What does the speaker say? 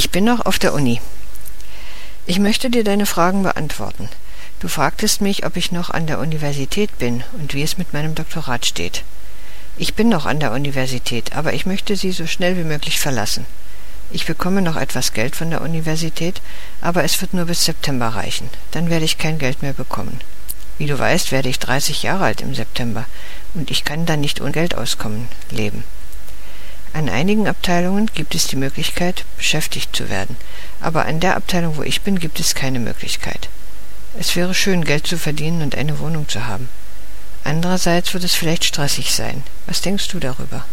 Ich bin noch auf der Uni. Ich möchte dir deine Fragen beantworten. Du fragtest mich, ob ich noch an der Universität bin und wie es mit meinem Doktorat steht. Ich bin noch an der Universität, aber ich möchte sie so schnell wie möglich verlassen. Ich bekomme noch etwas Geld von der Universität, aber es wird nur bis September reichen. Dann werde ich kein Geld mehr bekommen. Wie du weißt, werde ich 30 Jahre alt im September und ich kann dann nicht ohne Geld auskommen leben. An einigen Abteilungen gibt es die Möglichkeit, beschäftigt zu werden, aber an der Abteilung, wo ich bin, gibt es keine Möglichkeit. Es wäre schön, Geld zu verdienen und eine Wohnung zu haben. Andererseits wird es vielleicht stressig sein. Was denkst du darüber?